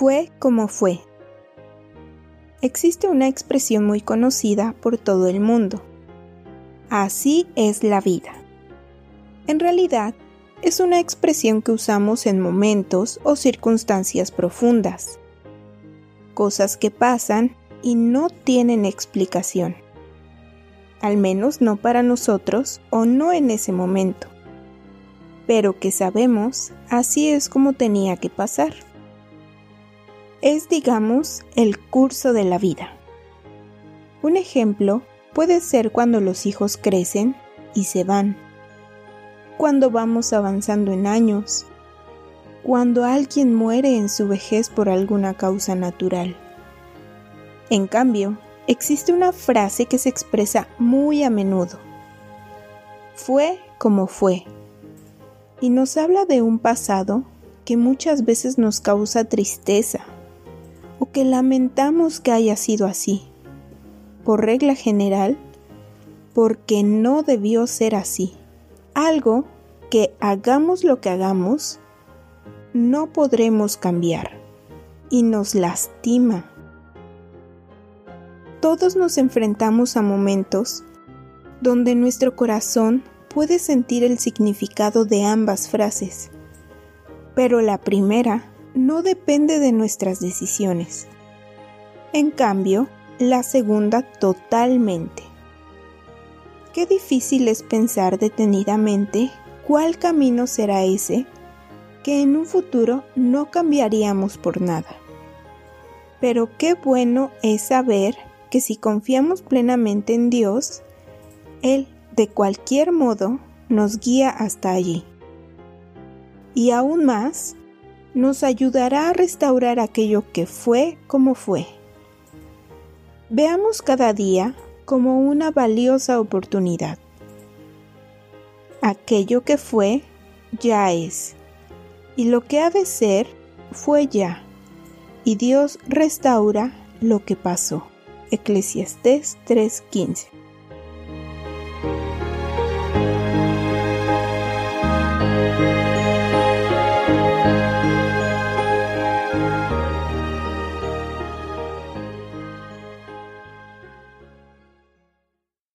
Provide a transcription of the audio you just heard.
Fue como fue. Existe una expresión muy conocida por todo el mundo. Así es la vida. En realidad, es una expresión que usamos en momentos o circunstancias profundas. Cosas que pasan y no tienen explicación. Al menos no para nosotros o no en ese momento. Pero que sabemos, así es como tenía que pasar es, digamos, el curso de la vida. Un ejemplo puede ser cuando los hijos crecen y se van, cuando vamos avanzando en años, cuando alguien muere en su vejez por alguna causa natural. En cambio, existe una frase que se expresa muy a menudo. Fue como fue. Y nos habla de un pasado que muchas veces nos causa tristeza o que lamentamos que haya sido así. Por regla general, porque no debió ser así. Algo que hagamos lo que hagamos, no podremos cambiar y nos lastima. Todos nos enfrentamos a momentos donde nuestro corazón puede sentir el significado de ambas frases, pero la primera no depende de nuestras decisiones. En cambio, la segunda totalmente. Qué difícil es pensar detenidamente cuál camino será ese que en un futuro no cambiaríamos por nada. Pero qué bueno es saber que si confiamos plenamente en Dios, Él de cualquier modo nos guía hasta allí. Y aún más, nos ayudará a restaurar aquello que fue como fue. Veamos cada día como una valiosa oportunidad. Aquello que fue, ya es, y lo que ha de ser, fue ya, y Dios restaura lo que pasó. Eclesiastés 3:15